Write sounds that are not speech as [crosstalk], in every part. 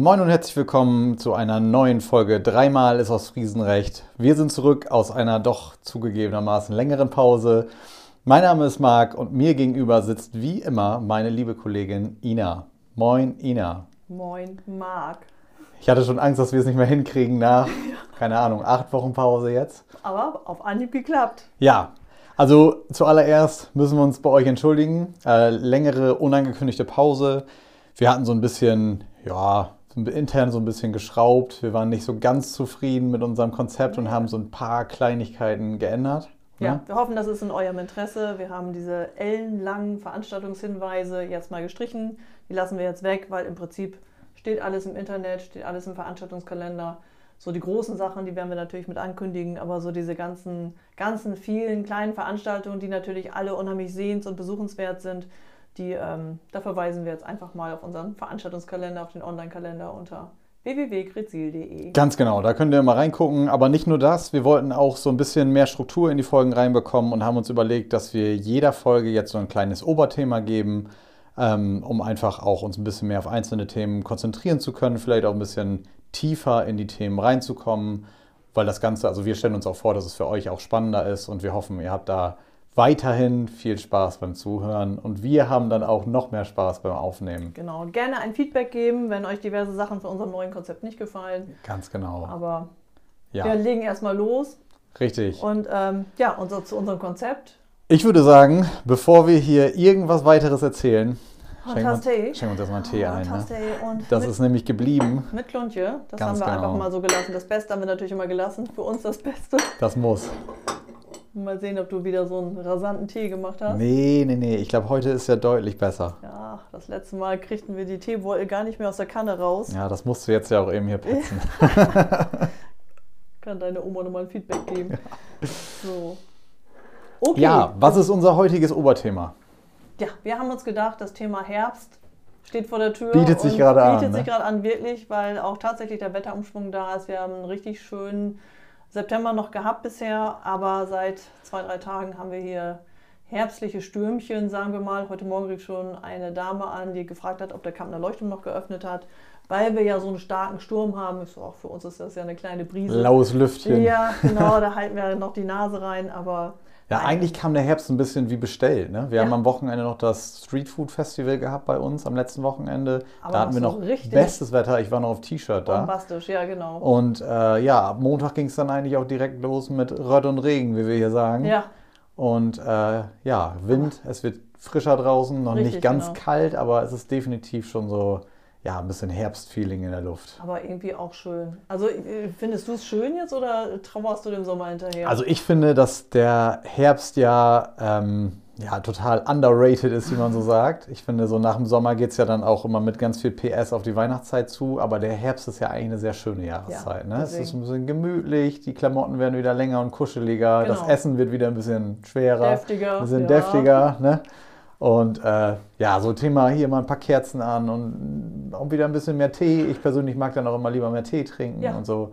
Moin und herzlich willkommen zu einer neuen Folge. Dreimal ist aus Friesenrecht. Wir sind zurück aus einer doch zugegebenermaßen längeren Pause. Mein Name ist Marc und mir gegenüber sitzt wie immer meine liebe Kollegin Ina. Moin Ina. Moin Marc. Ich hatte schon Angst, dass wir es nicht mehr hinkriegen nach, keine Ahnung, acht Wochen Pause jetzt. Aber auf Anhieb geklappt. Ja, also zuallererst müssen wir uns bei euch entschuldigen. Äh, längere unangekündigte Pause. Wir hatten so ein bisschen, ja, intern so ein bisschen geschraubt. Wir waren nicht so ganz zufrieden mit unserem Konzept und haben so ein paar Kleinigkeiten geändert. Ja, ne? wir hoffen, das ist in eurem Interesse. Wir haben diese ellenlangen Veranstaltungshinweise jetzt mal gestrichen. Die lassen wir jetzt weg, weil im Prinzip steht alles im Internet, steht alles im Veranstaltungskalender. So die großen Sachen, die werden wir natürlich mit ankündigen, aber so diese ganzen, ganzen vielen kleinen Veranstaltungen, die natürlich alle unheimlich sehens- und besuchenswert sind, die, ähm, da verweisen wir jetzt einfach mal auf unseren Veranstaltungskalender, auf den Online-Kalender unter www.grezil.de. Ganz genau, da könnt ihr mal reingucken. Aber nicht nur das, wir wollten auch so ein bisschen mehr Struktur in die Folgen reinbekommen und haben uns überlegt, dass wir jeder Folge jetzt so ein kleines Oberthema geben, ähm, um einfach auch uns ein bisschen mehr auf einzelne Themen konzentrieren zu können, vielleicht auch ein bisschen tiefer in die Themen reinzukommen, weil das Ganze, also wir stellen uns auch vor, dass es für euch auch spannender ist und wir hoffen, ihr habt da weiterhin viel Spaß beim Zuhören und wir haben dann auch noch mehr Spaß beim Aufnehmen. Genau, gerne ein Feedback geben, wenn euch diverse Sachen für unserem neuen Konzept nicht gefallen. Ganz genau. Aber ja. wir legen erstmal los. Richtig. Und ähm, ja, unser, zu unserem Konzept. Ich würde sagen, bevor wir hier irgendwas weiteres erzählen, oh, schenken, wir, schenken uns erstmal einen Tee oh, ein. Ne? das ist nämlich geblieben. Mit Kluntje. Das Ganz haben wir genau. einfach mal so gelassen. Das Beste haben wir natürlich immer gelassen. Für uns das Beste. Das muss. Mal sehen, ob du wieder so einen rasanten Tee gemacht hast. Nee, nee, nee. Ich glaube, heute ist ja deutlich besser. Ja, das letzte Mal kriegten wir die Teebeutel gar nicht mehr aus der Kanne raus. Ja, das musst du jetzt ja auch eben hier putzen. [laughs] Kann deine Oma nochmal ein Feedback geben. Ja. So. Okay. Ja, was ist unser heutiges Oberthema? Ja, wir haben uns gedacht, das Thema Herbst steht vor der Tür. Bietet sich gerade an. Bietet sich ne? gerade an, wirklich, weil auch tatsächlich der Wetterumschwung da ist. Wir haben einen richtig schönen September noch gehabt bisher, aber seit zwei, drei Tagen haben wir hier herbstliche Stürmchen, sagen wir mal. Heute Morgen rief schon eine Dame an, die gefragt hat, ob der Kampner Leuchtturm noch geöffnet hat, weil wir ja so einen starken Sturm haben. So, auch für uns ist das ja eine kleine Brise. Laues Lüftchen. Ja, genau, da halten wir noch die Nase rein, aber ja, eigentlich kam der Herbst ein bisschen wie bestellt. Ne? Wir ja. haben am Wochenende noch das Street Food Festival gehabt bei uns, am letzten Wochenende. Aber da hatten wir noch bestes Wetter. Ich war noch auf T-Shirt da. Bombastisch, ja, genau. Und äh, ja, ab Montag ging es dann eigentlich auch direkt los mit Rött und Regen, wie wir hier sagen. Ja. Und äh, ja, Wind, es wird frischer draußen, noch richtig, nicht ganz genau. kalt, aber es ist definitiv schon so ja, ein bisschen Herbstfeeling in der Luft. Aber irgendwie auch schön. Also äh, findest du es schön jetzt oder trauerst du dem Sommer hinterher? Also ich finde, dass der Herbst ja, ähm, ja total underrated ist, wie man so [laughs] sagt. Ich finde, so nach dem Sommer geht es ja dann auch immer mit ganz viel PS auf die Weihnachtszeit zu, aber der Herbst ist ja eigentlich eine sehr schöne Jahreszeit. Ja, ne? Es ist ein bisschen gemütlich, die Klamotten werden wieder länger und kuscheliger, genau. das Essen wird wieder ein bisschen schwerer, deftiger, ein bisschen ja. deftiger. Ne? Und äh, ja, so Thema hier mal ein paar Kerzen an und auch wieder ein bisschen mehr Tee. Ich persönlich mag dann auch immer lieber mehr Tee trinken ja. und so.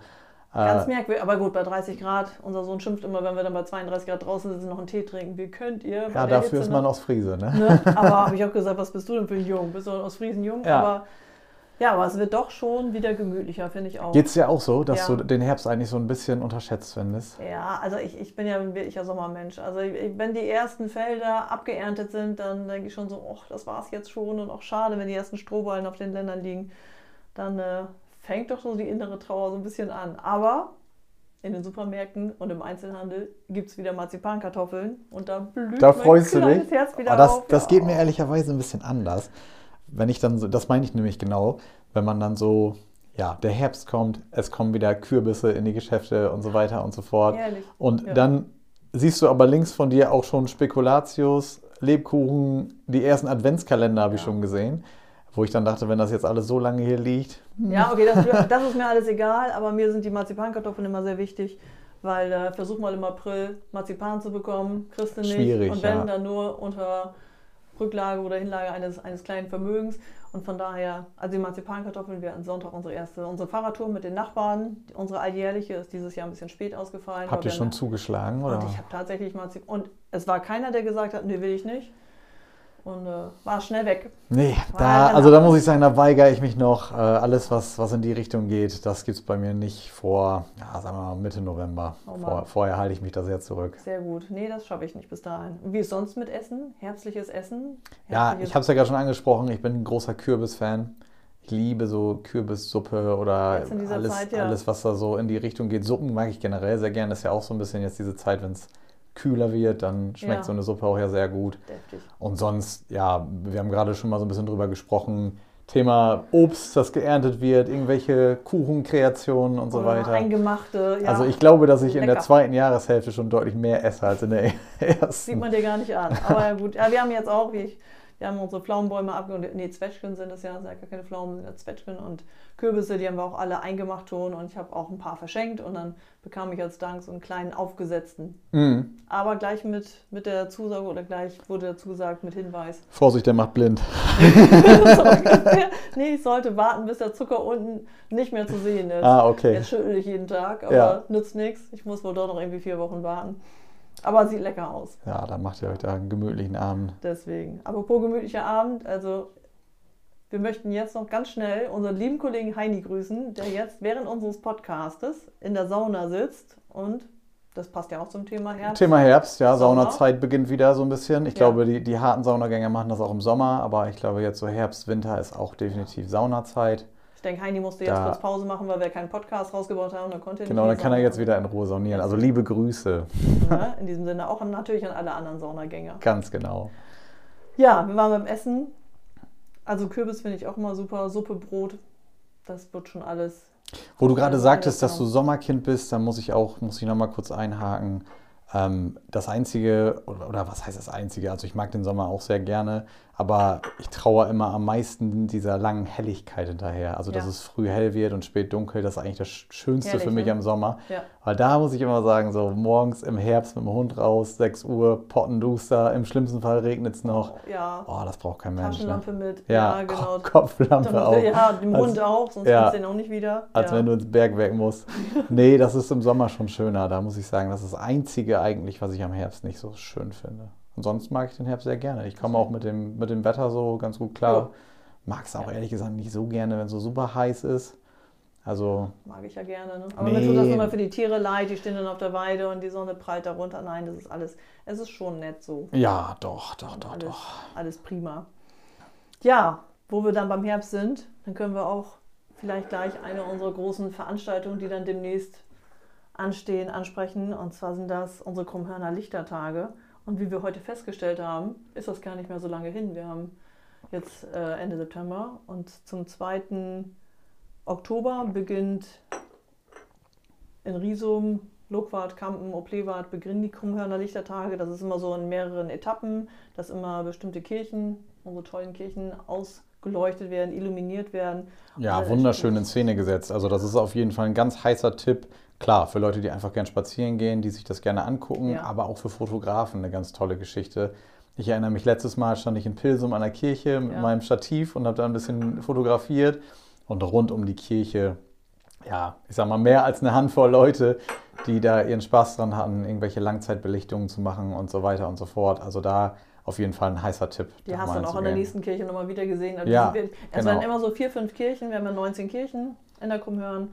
Ganz äh, merkwürdig, aber gut, bei 30 Grad, unser Sohn schimpft immer, wenn wir dann bei 32 Grad draußen sitzen, noch einen Tee trinken. Wie könnt ihr? Ja, dafür Hitze, ist man ne? aus Friese, ne? ne? Aber [laughs] habe ich auch gesagt, was bist du denn für ein Jung? Bist du aus Friesen jung? Ja. Aber ja, aber es wird doch schon wieder gemütlicher, finde ich auch. Geht es ja auch so, dass ja. du den Herbst eigentlich so ein bisschen unterschätzt findest? Ja, also ich, ich bin ja ein wirklicher Sommermensch. Also ich, wenn die ersten Felder abgeerntet sind, dann denke ich schon so, ach, das war es jetzt schon und auch schade, wenn die ersten Strohballen auf den Ländern liegen. Dann äh, fängt doch so die innere Trauer so ein bisschen an. Aber in den Supermärkten und im Einzelhandel gibt es wieder Marzipankartoffeln und da blüht da freust mein du dich. Herz wieder Aber das, auf. Das geht mir ehrlicherweise ein bisschen anders wenn ich dann so, das meine ich nämlich genau, wenn man dann so, ja, der Herbst kommt, es kommen wieder Kürbisse in die Geschäfte und so weiter und so fort. Ehrlich? Und ja. dann siehst du aber links von dir auch schon Spekulatius, Lebkuchen, die ersten Adventskalender habe ich schon gesehen. Wo ich dann dachte, wenn das jetzt alles so lange hier liegt. Hm. Ja, okay, das, das ist mir alles egal, aber mir sind die Marzipankartoffeln immer sehr wichtig weil äh, versuch mal im April Marzipan zu bekommen, kriegst du nicht. Schwierig, und wenn, ja. dann nur unter Rücklage oder Hinlage eines, eines kleinen Vermögens. Und von daher, also die Marzipankartoffeln, wir hatten Sonntag unsere erste, unsere Fahrradtour mit den Nachbarn. Unsere alljährliche ist dieses Jahr ein bisschen spät ausgefallen. Habt ihr schon zugeschlagen, oder? Und ich habe tatsächlich Marzipan. Und es war keiner, der gesagt hat, nee, will ich nicht. Und äh, war schnell weg. Nee, da, also da muss ich sagen, da weigere ich mich noch. Äh, alles, was, was in die Richtung geht, das gibt es bei mir nicht vor, ja, sagen wir mal Mitte November. Oh. Vor, vorher halte ich mich da sehr zurück. Sehr gut. Nee, das schaffe ich nicht bis dahin. Wie ist sonst mit Essen? Herbstliches Essen? Ja, Herbstliches- ich habe es ja gerade schon angesprochen, ich bin ein großer Kürbis-Fan. Ich liebe so Kürbissuppe oder alles, Zeit, ja. alles, was da so in die Richtung geht. Suppen mag ich generell sehr gern. Das ist ja auch so ein bisschen jetzt diese Zeit, wenn es kühler wird, dann schmeckt Ja. so eine Suppe auch ja sehr gut. Deftig. Und sonst, ja, wir haben gerade schon mal so ein bisschen drüber gesprochen. Thema Obst, das geerntet wird, irgendwelche Kuchenkreationen und so Oder weiter. Eingemachte, ja. Also ich glaube, dass ich in der Lecker. zweiten Jahreshälfte schon deutlich mehr esse als in der Sieht ersten. man dir gar nicht an. Aber gut. Ja, wir haben jetzt auch, wie ich, wir haben unsere Pflaumenbäume abgeholt. Nee, Zwetschgen sind das ja, sind ja gar keine Pflaumen, sind ja Zwetschgen und Kürbisse, die haben wir auch alle eingemacht schon und ich habe auch ein paar verschenkt und dann bekam ich als Dank so einen kleinen aufgesetzten. Mhm. Aber gleich mit, mit der Zusage oder gleich wurde dazu gesagt mit Hinweis. [laughs] Vorsicht, der macht blind. so [laughs] nee, ich sollte warten, bis der Zucker unten nicht mehr zu sehen ist. Ah, okay. Jetzt schüttel ich jeden Tag, aber Ja. nützt nichts. Ich muss wohl doch noch irgendwie vier Wochen warten. Aber sieht lecker aus. Ja, dann macht ihr euch da einen gemütlichen Abend. Deswegen. Apropos gemütlicher Abend, also wir möchten jetzt noch ganz schnell unseren lieben Kollegen Heini grüßen, der jetzt während unseres Podcastes in der Sauna sitzt und das passt ja auch zum Thema Herbst. Thema Herbst, ja, Sauna. Saunazeit beginnt wieder so ein bisschen. Ich Ja. glaube, die, die harten Saunagänger machen das auch im Sommer, aber ich glaube, jetzt so Herbst, Winter ist auch definitiv Saunazeit. Ich denke, Heini musste jetzt Da- kurz Pause machen, weil wir keinen Podcast rausgebaut haben. Dann konnte er Genau, dann kann er jetzt wieder in Ruhe saunieren. Also liebe Grüße, Ne? In diesem Sinne auch natürlich an alle anderen Saunagänger. [laughs] ganz genau. Ja, wir waren beim Essen. Also Kürbis finde ich auch immer super. Suppe, Brot, das wird schon alles. Wo du gerade sagtest, ja, dass du Sommerkind bist, dann muss ich auch, muss ich nochmal kurz einhaken. Ähm, das Einzige, oder was heißt das Einzige? Also ich mag den Sommer auch sehr gerne, aber ich traue immer am meisten dieser langen Helligkeit hinterher. Also dass Ja. es früh hell wird und spät dunkel, das ist eigentlich das Schönste Herrlich, für mich ne? am Sommer. Ja. Weil da muss ich immer sagen, so morgens im Herbst mit dem Hund raus, 6 Uhr, Pottenduster, im schlimmsten Fall regnet es noch. Ja, Oh, das braucht kein Mensch. Ne? Taschenlampe mit. Ja, genau. Kopflampe auch. Ja, Als- Hund auch, sonst ja. ja. den auch nicht wieder. Als ja. wenn du ins Bergwerk musst. [laughs] Nee, das ist im Sommer schon schöner. Da muss ich sagen, das ist das Einzige eigentlich, was ich am Herbst nicht so schön finde. Und sonst mag ich den Herbst sehr gerne. Ich komme auch mit dem, mit dem Wetter so ganz gut klar. Mag es auch ehrlich gesagt nicht so gerne, wenn es so super heiß ist. Also, Mag ich ja gerne. Ne? Aber Nee. mir tut das immer für die Tiere leid, die stehen dann auf der Weide und die Sonne prallt darunter. Nein, das ist alles, es ist schon nett so. ja, doch, doch, doch, alles, doch. alles prima. Ja, wo wir dann beim Herbst sind, dann können wir auch vielleicht gleich eine unserer großen Veranstaltungen, die dann demnächst anstehen, ansprechen. Und zwar sind das unsere Krummhörner Lichtertage. Und wie wir heute festgestellt haben, ist das gar nicht mehr so lange hin. Wir haben jetzt äh, Ende September und zum 2. Oktober beginnt in Riesum, Lockwart, Kampen, Oplewart beginnen die Krummhörner Lichtertage. Das ist immer so in mehreren Etappen, dass immer bestimmte Kirchen, unsere tollen Kirchen, ausgeleuchtet werden, illuminiert werden. Ja, wunderschön in Szene gesetzt. Also das ist auf jeden Fall ein ganz heißer Tipp. Klar, für Leute, die einfach gern spazieren gehen, die sich das gerne angucken, Ja. aber auch für Fotografen eine ganz tolle Geschichte. Ich erinnere mich, letztes Mal stand ich in Pilsum an der Kirche mit Ja. meinem Stativ und habe da ein bisschen [laughs] fotografiert. Und rund um die Kirche, ja, ich sag mal, mehr als eine Handvoll Leute, die da ihren Spaß dran hatten, irgendwelche Langzeitbelichtungen zu machen und so weiter und so fort. Also da auf jeden Fall ein heißer Tipp. Die hast du dann auch in der nächsten Kirche nochmal wieder gesehen. Also Ja, sind- es genau. werden immer so vier, fünf Kirchen. Wir haben ja 19 Kirchen in der Krummhörn.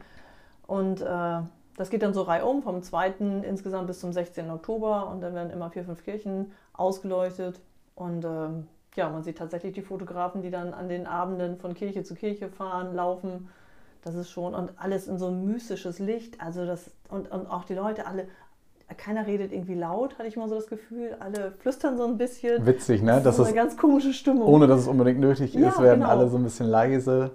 Und äh, das geht dann so reihum vom 2. insgesamt bis zum 16. Oktober. Und dann werden immer vier, fünf Kirchen ausgeleuchtet. Und ähm, ja, man sieht tatsächlich die Fotografen, die dann an den Abenden von Kirche zu Kirche fahren, laufen. Das ist schon, und alles in so ein mystisches Licht. Also das, und, und auch die Leute alle, keiner redet irgendwie laut, hatte ich mal so das Gefühl. Alle flüstern so ein bisschen. Witzig, ne? Das Das ist eine ganz komische Stimmung. ohne dass es unbedingt nötig Ja, ist, werden genau. alle so ein bisschen leise.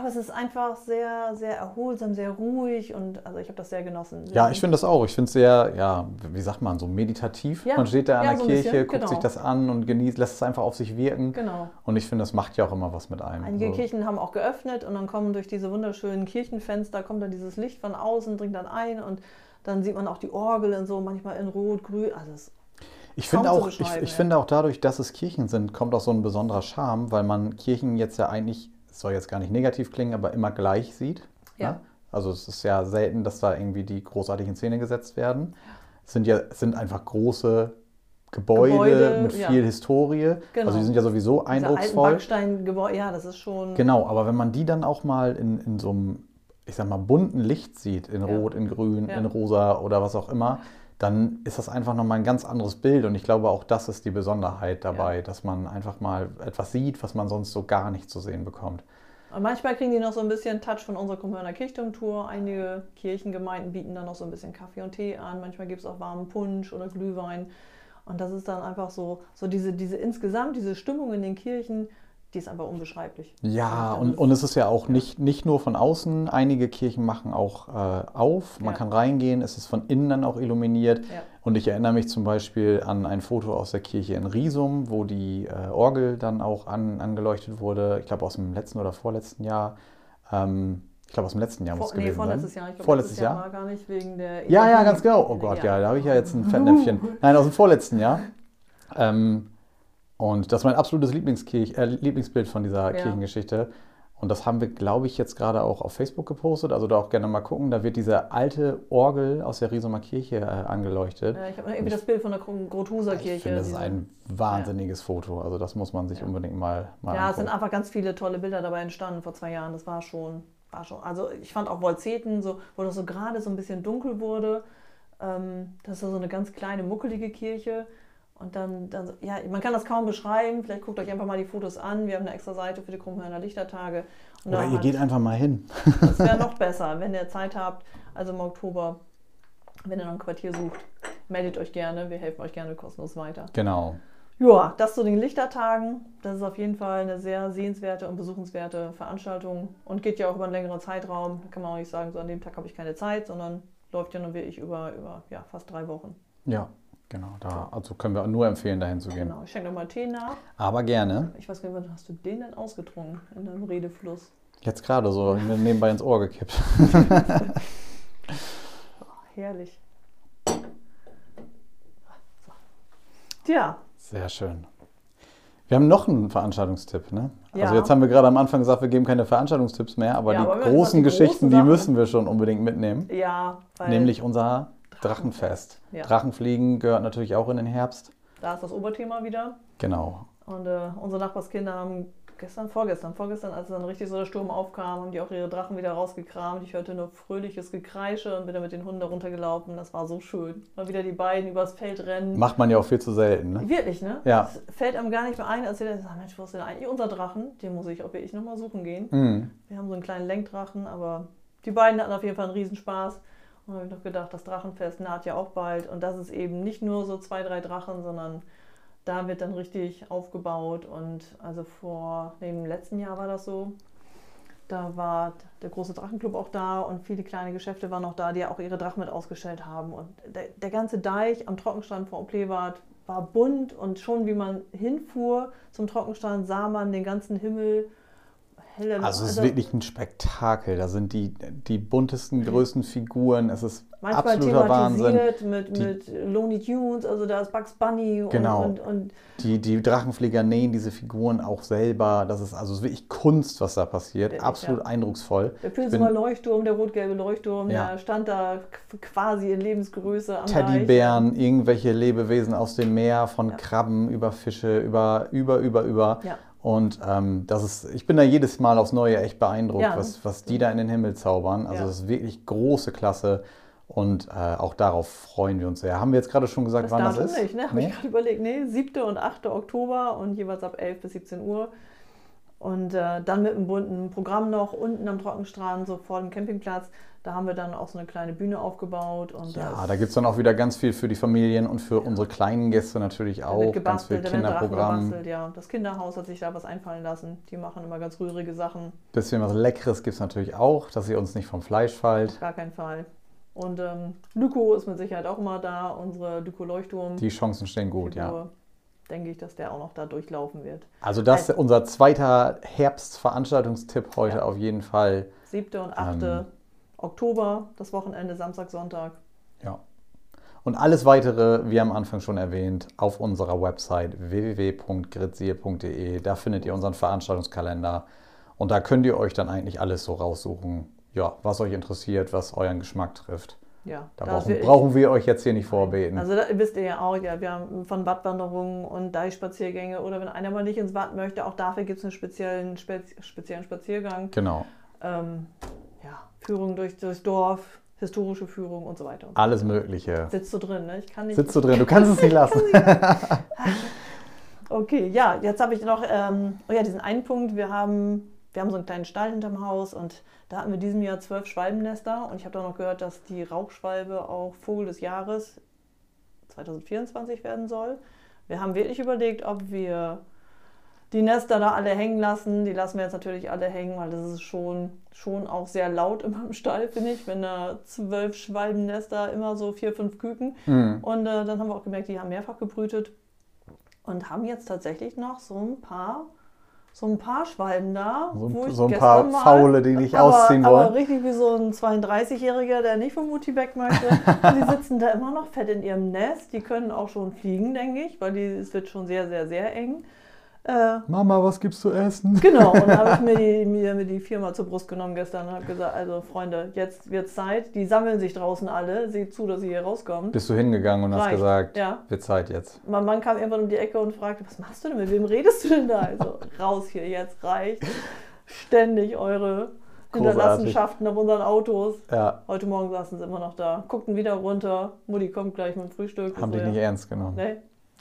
Aber es ist einfach sehr, sehr erholsam, sehr ruhig und also ich habe das sehr genossen. Ja, ich finde das auch. Ich finde es sehr, ja, wie sagt man, so meditativ. Ja, man steht da an ja, der so Kirche, bisschen, guckt genau. sich das an und genießt, lässt es einfach auf sich wirken. Genau. Und ich finde, das macht ja auch immer was mit einem. Einige so. Kirchen haben auch geöffnet und dann kommen durch diese wunderschönen Kirchenfenster, kommt dann dieses Licht von außen, dringt dann ein und dann sieht man auch die Orgeln so, manchmal in Rot, Grün. Also es, Ich finde auch, ich, ich ja. finde auch dadurch, dass es Kirchen sind, kommt auch so ein besonderer Charme, weil man Kirchen jetzt ja eigentlich, es soll jetzt gar nicht negativ klingen, aber immer gleich sieht. Ja. Ne? Also es ist ja selten, dass da irgendwie die großartig in Szene gesetzt werden. Es sind ja es sind einfach große Gebäude, Gebäude, mit ja. viel Historie. Genau. Also die sind ja sowieso eindrucksvoll. Backsteingebäude, ja, das ist schon. Genau, aber wenn man die dann auch mal in, in so einem, ich sag mal, bunten Licht sieht, in Ja. Rot, in Grün, Ja. in Rosa oder was auch immer, dann ist das einfach nochmal ein ganz anderes Bild. Und ich glaube, auch das ist die Besonderheit dabei, dass man einfach mal etwas sieht, was man sonst so gar nicht zu sehen bekommt. Und manchmal kriegen die noch so ein bisschen Touch von unserer Krummhörner Kirchturmtour. Einige Kirchengemeinden bieten dann noch so ein bisschen Kaffee und Tee an. Manchmal gibt es auch warmen Punsch oder Glühwein. Und das ist dann einfach so, so diese, diese insgesamt, diese Stimmung in den Kirchen, die ist einfach unbeschreiblich. Ja, Das und, und es ist ja auch nicht, nicht nur von außen. Einige Kirchen machen auch äh, auf. Man Ja. kann reingehen. Es ist von innen dann auch illuminiert. Ja. Und ich erinnere mich zum Beispiel an ein Foto aus der Kirche in Riesum, wo die äh, Orgel dann auch an, angeleuchtet wurde. Ich glaube aus dem letzten oder vorletzten Jahr. Ähm, ich glaube aus dem letzten Jahr muss Vor, es nee, gewesen vorletztes sein. Jahr. Ich glaube, Vorletztes letztes Jahr Jahr? war gar nicht wegen der. Ja, ja, ganz genau. Oh Gott, ja, da habe ich ja jetzt ein Fettnäpfchen. [laughs] Nein, aus dem vorletzten Jahr. Ähm, und das ist mein absolutes Lieblingskirch, äh, Lieblingsbild von dieser Ja. Kirchengeschichte. Und das haben wir, glaube ich, jetzt gerade auch auf Facebook gepostet. Also da auch gerne mal gucken. Da wird diese alte Orgel aus der Riesumer Kirche äh, angeleuchtet. Ja, ich habe irgendwie das Bild von der Grothuser Ich Kirche. finde, das ist ein wahnsinniges Foto. Also das muss man sich Ja. unbedingt mal, mal Ja, es sind angucken. einfach ganz viele tolle Bilder dabei entstanden vor zwei Jahren. Das war schon, war schon. Also ich fand auch Wolzeten, so, wo das so gerade so ein bisschen dunkel wurde. Ähm, das ist so eine ganz kleine, muckelige Kirche. Und dann, dann, ja, man kann das kaum beschreiben. Vielleicht guckt euch einfach mal die Fotos an. Wir haben eine extra Seite für die Krummhörner Lichtertage. Und Oder ihr geht einfach mal hin. das wäre [laughs] noch besser, wenn ihr Zeit habt. Also im Oktober, wenn ihr noch ein Quartier sucht, meldet euch gerne. Wir helfen euch gerne kostenlos weiter. Genau. Ja, das zu den Lichtertagen. Das ist auf jeden Fall eine sehr sehenswerte und besuchenswerte Veranstaltung und geht ja auch über einen längeren Zeitraum. Da kann man auch nicht sagen, so an dem Tag habe ich keine Zeit, sondern läuft ja nun wirklich über, über ja, fast drei Wochen. Ja, genau. Da, also können wir nur empfehlen, dahin zu gehen. Genau, ich schenke nochmal Tee nach. Aber gerne. Ich weiß gar nicht, wann hast du den denn ausgetrunken in deinem Redefluss? Jetzt gerade so mir nebenbei ins Ohr gekippt. [laughs] Herrlich. Tja, Sehr schön. Wir haben noch einen Veranstaltungstipp, ne? Ja. Also jetzt haben wir gerade am Anfang gesagt, wir geben keine Veranstaltungstipps mehr, aber Ja, die aber großen die Geschichten, großen die Sachen. müssen wir schon unbedingt mitnehmen. ja, weil Nämlich unser Drachenfest. Ja. Drachenfliegen gehört natürlich auch in den Herbst. da ist das Oberthema wieder. Genau. Und äh, unsere Nachbarskinder haben gestern, vorgestern, vorgestern, als dann richtig so der Sturm aufkam, haben die auch ihre Drachen wieder rausgekramt. Ich hörte nur fröhliches Gekreische und bin dann mit den Hunden da runtergelaufen. Das war so schön. Mal wieder die beiden übers Feld rennen. Macht man ja auch viel zu selten, ne? Wirklich, ne? Ja. Es fällt einem gar nicht mehr ein, als sie dann sagen, Mensch, wo ist denn eigentlich unser Drachen? Den muss ich auch wirklich nochmal suchen gehen. Mhm. Wir haben so einen kleinen Lenkdrachen, aber die beiden hatten auf jeden Fall einen Riesenspaß. Und habe ich noch gedacht, das Drachenfest naht ja auch bald. Und das ist eben nicht nur so zwei, drei Drachen, sondern da wird dann richtig aufgebaut. Und also vor dem letzten Jahr war das so. Da war der große Drachenclub auch da und viele kleine Geschäfte waren auch da, die auch ihre Drachen mit ausgestellt haben. Und der, der ganze Deich am Trockenstrand vor Oplewart war bunt und schon wie man hinfuhr zum Trockenstrand, sah man den ganzen Himmel. Helle, Also es ist wirklich ein Spektakel. Da sind die, die buntesten, [laughs] größten Figuren. Es ist manchmal absoluter Wahnsinn. mit, Die- mit Looney Tunes, also da ist Bugs Bunny Genau. und, und, und Die, die Drachenflieger nähen diese Figuren auch selber. Das ist also wirklich Kunst, was da passiert. Wirklich, Absolut ja. eindrucksvoll. der Pilsumer Leuchtturm, der rot-gelbe Leuchtturm, Ja. der stand da quasi in Lebensgröße am Teddybären, irgendwelche Lebewesen aus dem Meer, von Ja. Krabben über Fische, über, über, über, über. Und ähm, das ist, ich bin da jedes Mal aufs Neue echt beeindruckt, Ja, was, was die da in den Himmel zaubern. Also Ja. das ist wirklich große Klasse und äh, auch darauf freuen wir uns sehr. Haben wir jetzt gerade schon gesagt, Das wann das ist? nicht, ne? Habe Nee? ich gerade überlegt. Nee, 7. und 8. Oktober und jeweils ab 11 bis 17 Uhr. Und äh, dann mit einem bunten Programm noch unten am Trockenstrand, so vor dem Campingplatz. Da haben wir dann auch so eine kleine Bühne aufgebaut. Und Ja, da gibt es dann auch wieder ganz viel für die Familien und für unsere kleinen Gäste natürlich auch. Ganz viel Kinderprogramm, ja. Das Kinderhaus hat sich da was einfallen lassen. Die machen immer ganz rührige Sachen. bisschen was Leckeres gibt es natürlich auch, dass ihr uns nicht vom Fleisch fallt. Auf gar keinen Fall. Und ähm, Lyko ist mit Sicherheit auch immer da, unsere Lyko-Leuchtturm. Die Chancen stehen gut, ja. Denke ich, dass der auch noch da durchlaufen wird. Also das ist Also- unser zweiter Herbstveranstaltungstipp heute Ja. auf jeden Fall. 7. und 8. Ähm. Oktober, das Wochenende, Samstag, Sonntag. Ja. Und alles weitere, wie am Anfang schon erwähnt, auf unserer Website www.gritzier.de. Da findet ihr unseren Veranstaltungskalender und da könnt ihr euch dann eigentlich alles so raussuchen, ja, was euch interessiert, was euren Geschmack trifft. Ja, Da brauchen, wirklich- brauchen wir euch jetzt hier nicht vorbeten. Also da wisst ihr ja auch, ja, wir haben von Badwanderungen und Deichspaziergänge oder wenn einer mal nicht ins Bad möchte, auch dafür gibt es einen speziellen, spez, speziellen Spaziergang. genau. Ähm, ja, Führung durch das Dorf, historische Führung und so weiter. Und so. Alles Mögliche. Sitzt du drin, ne? Ich kann nicht. Sitzt du drin, du kannst es nicht [laughs] lassen. [laughs] Okay, ja, jetzt habe ich noch, ähm, oh ja, diesen einen Punkt. Wir haben, wir haben so einen kleinen Stall hinterm Haus und da hatten wir diesem Jahr zwölf Schwalbennester und ich habe da noch gehört, dass die Rauchschwalbe auch Vogel des Jahres 2024 werden soll. Wir haben wirklich überlegt, ob wir die Nester da alle hängen lassen. Die lassen wir jetzt natürlich alle hängen, weil das ist schon, schon auch sehr laut immer im Stall, finde ich, wenn da zwölf Schwalbennester immer so vier, fünf Küken. Hm. Und äh, dann haben wir auch gemerkt, die haben mehrfach gebrütet und haben jetzt tatsächlich noch so ein paar, so ein paar Schwalben da. So, wo ich so ein paar mal- Faule, die nicht aber, ausziehen aber wollen. richtig wie so ein 32-Jähriger, der nicht vom Mutti weg möchte. [laughs] Die sitzen da immer noch fett in ihrem Nest. Die können auch schon fliegen, denke ich, weil die, es wird schon sehr, sehr, sehr eng. Äh, Mama, was gibt's zu essen? Genau, und dann habe ich mir [laughs] die, mir, mir die Firma zur Brust genommen gestern und habe gesagt, also Freunde, jetzt wird Zeit. Die sammeln sich draußen alle. Seht zu, dass ihr hier rauskommt. Bist du hingegangen und hast Reicht. gesagt, Ja. wird Zeit jetzt. Mein Mann kam irgendwann um die Ecke und fragte, was machst du denn, mit wem redest du denn da? Also [laughs] raus hier, jetzt reicht. Ständig eure Hinterlassenschaften auf unseren Autos. Ja, Heute Morgen saßen sie immer noch da, guckten wieder runter. Mutti kommt gleich mit dem Frühstück. haben Ich dich so, nicht ernst genommen. Nee,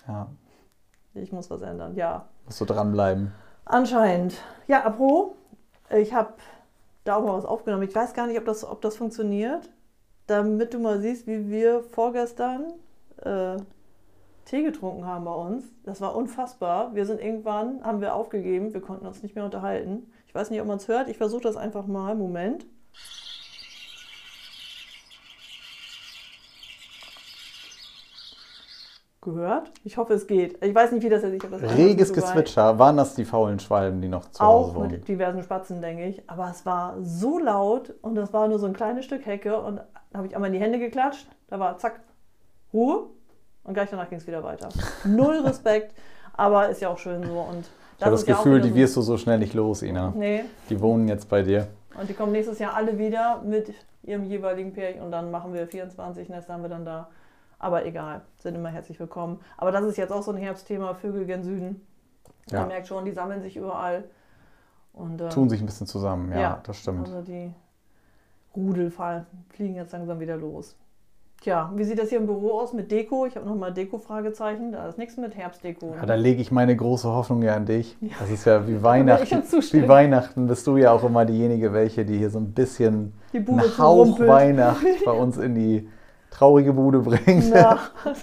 Ja, ich muss was ändern. Ja, musst du dranbleiben. anscheinend. Ja, apropos, ich habe da auch mal was aufgenommen. Ich weiß gar nicht, ob das, ob das funktioniert. Damit du mal siehst, wie wir vorgestern äh, Tee getrunken haben bei uns. Das war unfassbar. Wir sind irgendwann, haben wir aufgegeben, wir konnten uns nicht mehr unterhalten. Ich weiß nicht, ob man es hört. Ich versuche das einfach mal. Moment. Gehört? Ich hoffe, es geht. Ich weiß nicht, wie das jetzt. Ich hab das einfach Reges Gezwitscher. Waren das die faulen Schwalben, die noch zu Hause auch wohnen? mit diversen Spatzen, denke ich. Aber es war so laut und das war nur so ein kleines Stück Hecke und da habe ich einmal in die Hände geklatscht. Da war zack, Ruhe und gleich danach ging es wieder weiter. Null [laughs] Respekt, aber ist ja auch schön so. Und Ich habe das ist ja auch Gefühl, die wirst du so schnell nicht los, Ina. Nee, Die wohnen jetzt bei dir. und die kommen nächstes Jahr alle wieder mit ihrem jeweiligen Pärchen und dann machen wir 24 Nester haben wir dann da. Aber egal, sind immer herzlich willkommen. Aber das ist jetzt auch so ein Herbstthema, Vögel gen Süden. Ja. Man merkt schon, die sammeln sich überall. Und, ähm, Tun sich ein bisschen zusammen, ja, Ja. das stimmt. Also die Rudel fliegen jetzt langsam wieder los. Tja, wie sieht das hier im Büro aus mit Deko? Ich habe nochmal Deko-Fragezeichen. Da ist nichts mit Herbstdeko. Ja, da lege ich meine große Hoffnung ja an dich. Ja. Das ist ja wie [laughs] Weihnachten. Wie Weihnachten bist du ja auch immer diejenige, welche, die hier so ein bisschen einen Hauch. Weihnacht bei uns in die traurige Bude bringt. Ja. [laughs]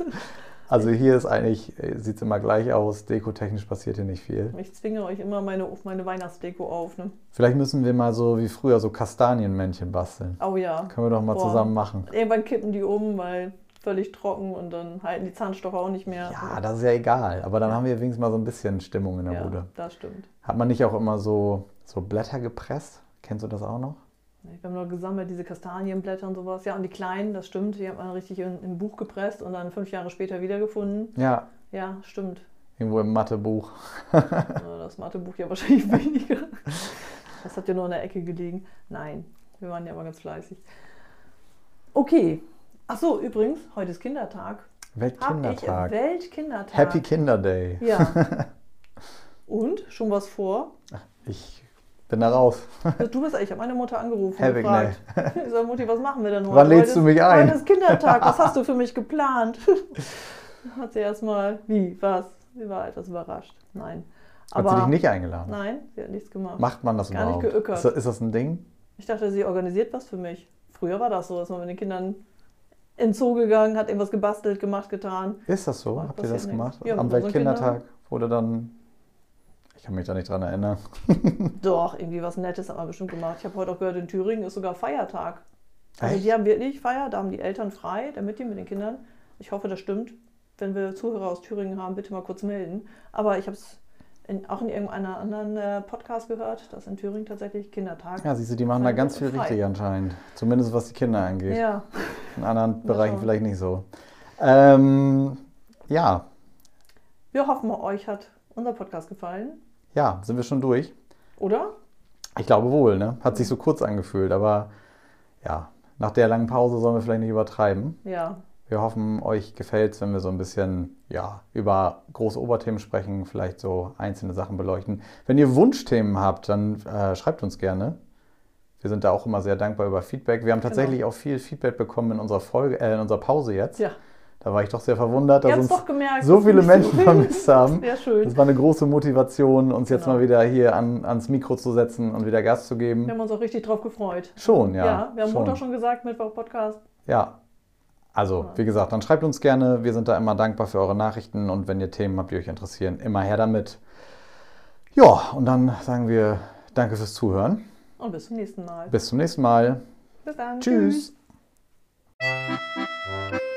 Also hier ist eigentlich, sieht es immer gleich aus. Dekotechnisch passiert hier nicht viel. Ich zwinge euch immer meine, meine Weihnachtsdeko auf. Ne? Vielleicht müssen wir mal so wie früher so Kastanienmännchen basteln. Oh ja. Können wir doch mal Boah. zusammen machen. Irgendwann kippen die um, weil völlig trocken und dann halten die Zahnstocher auch nicht mehr. Ja, das ist ja egal. Aber dann haben wir wenigstens mal so ein bisschen Stimmung in der ja, Bude. das stimmt. Hat man nicht auch immer so, so Blätter gepresst? Kennst du das auch noch? Wir haben noch gesammelt, diese Kastanienblätter und sowas. Ja, und die kleinen, das stimmt, die hat man richtig in, in ein Buch gepresst und dann fünf Jahre später wiedergefunden. Ja, Ja, stimmt. irgendwo im Mathebuch. [laughs] Das Mathebuch ja wahrscheinlich [laughs] weniger. Das hat ja nur in der Ecke gelegen. Nein, wir waren ja immer ganz fleißig. Okay. Ach so, übrigens, heute ist Kindertag. Weltkindertag. Weltkindertag. Happy Kinder Day. Ja. [laughs] Und? Schon was vor? Ich bin da raus. Du bist, ich habe meine Mutter angerufen und gefragt. Ich sag, Mutti, was machen wir denn heute? Wann lädst du ist- mich ein? Heute ist Kindertag, was hast du für mich geplant? [laughs] Hat sie erstmal, wie, was? Sie war etwas überrascht. Nein. Hat sie dich nicht eingeladen? Nein, sie hat nichts gemacht. Macht man das Gar nicht überhaupt? geöckert. Ist das, ist das ein Ding? Ich dachte, sie organisiert was für mich. Früher war das so, dass man mit den Kindern in den Zoo gegangen, hat irgendwas gebastelt, gemacht, getan. Ist das so? Habt ihr das passiert gemacht? nichts. Ja, Am Weltkindertag wurde dann. Ich kann mich da nicht dran erinnern. [laughs] Doch, irgendwie was Nettes hat man bestimmt gemacht. Ich habe heute auch gehört, in Thüringen ist sogar Feiertag. Also Echt? die haben wirklich Feier, da haben die Eltern frei, damit die mit den Kindern. Ich hoffe, das stimmt. Wenn wir Zuhörer aus Thüringen haben, bitte mal kurz melden. Aber ich habe es auch in irgendeinem anderen äh, Podcast gehört, dass in Thüringen tatsächlich Kindertag. Ja, siehst du, die machen da ganz viel frei. richtig anscheinend. Zumindest was die Kinder angeht. Ja, In anderen Bereichen schauen. vielleicht nicht so. Ähm, ja, wir hoffen, euch hat unser Podcast gefallen. Ja, sind wir schon durch? Oder? Ich glaube wohl, ne? Hat sich so kurz angefühlt, aber ja, nach der langen Pause sollen wir vielleicht nicht übertreiben. Ja, Wir hoffen, euch gefällt es, wenn wir so ein bisschen ja, über große Oberthemen sprechen, vielleicht so einzelne Sachen beleuchten. Wenn ihr Wunschthemen habt, dann äh, schreibt uns gerne. Wir sind da auch immer sehr dankbar über Feedback. Wir haben tatsächlich auch viel Feedback bekommen in unserer Folge, äh, in unserer Pause jetzt. ja. Da war ich doch sehr verwundert, dass uns gemerkt. so viele Menschen vermisst haben. Sehr schön. Das war eine große Motivation, uns jetzt Genau. mal wieder hier an, ans Mikro zu setzen und wieder Gas zu geben. Wir haben uns auch richtig drauf gefreut. Schon, ja. Ja, wir haben schon. Montag schon gesagt, Mittwoch Podcast. Ja. Also, wie gesagt, dann schreibt uns gerne. Wir sind da immer dankbar für eure Nachrichten und wenn ihr Themen habt, die euch interessieren, immer her damit. Ja, und dann sagen wir Danke fürs Zuhören. Und bis zum nächsten Mal. Bis zum nächsten Mal. Bis dann. Tschüss. Tschüss.